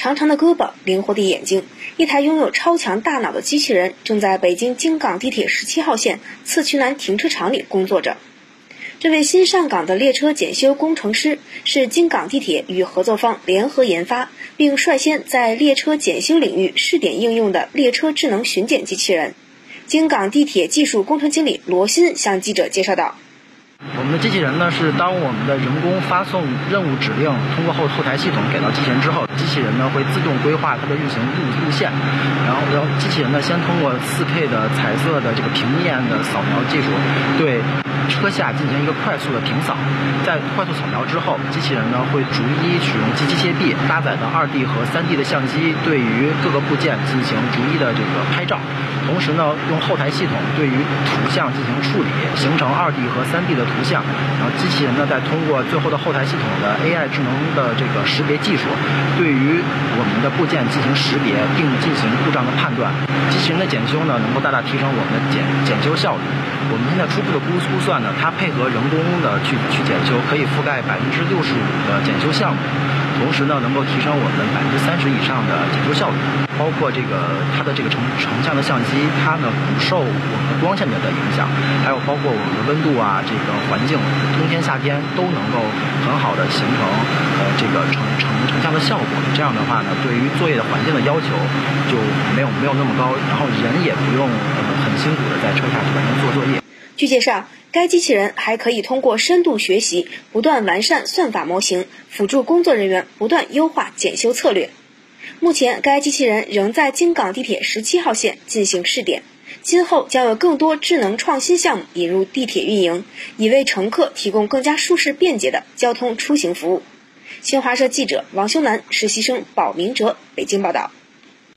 长长的胳膊，灵活的眼睛，一台拥有超强大脑的机器人正在北京京港地铁十七号线次渠南停车场里工作着。这位新上岗的列车检修工程师是京港地铁与合作方联合研发，并率先在列车检修领域试点应用的列车智能巡检机器人。京港地铁技术工程经理罗鑫向记者介绍道。我们的机器人呢，是当我们的人工发送任务指令，通过后后台系统给到机器人之后，机器人呢会自动规划它的运行路路线，然后然后机器人呢先通过 4K 的彩色的这个平面的扫描技术，对车下进行一个快速的平扫，在快速扫描之后，机器人呢会逐一使用机机械臂搭载的 2D 和 3D 的相机，对于各个部件进行逐一的这个拍照。同时呢，用后台系统对于图像进行处理，形成二 D 和三 D 的图像，然后机器人呢再通过最后的后台系统的 AI 智能的这个识别技术，对于我们的部件进行识别并进行故障的判断。机器人的检修呢，能够大大提升我们的检检修效率。我们现在初步的估估算呢，它配合人工的去去检修，可以覆盖百分之六十五的检修项目。同时呢，能够提升我们百分之三十以上的检修效率，包括这个它的这个成成像的相机，它呢不受我们光线的的影响，还有包括我们的温度啊，这个环境，冬天夏天都能够很好的形成呃这个成成成像的效果。这样的话呢，对于作业的环境的要求就没有没有那么高，然后人也不用呃很辛苦的在车下去完成做作业。据介绍，该机器人还可以通过深度学习，不断完善算法模型，辅助工作人员不断优化检修策略。目前，该机器人仍在京港地铁十七号线进行试点，今后将有更多智能创新项目引入地铁运营，以为乘客提供更加舒适便捷的交通出行服务。新华社记者王修南，实习生宝明哲，北京报道。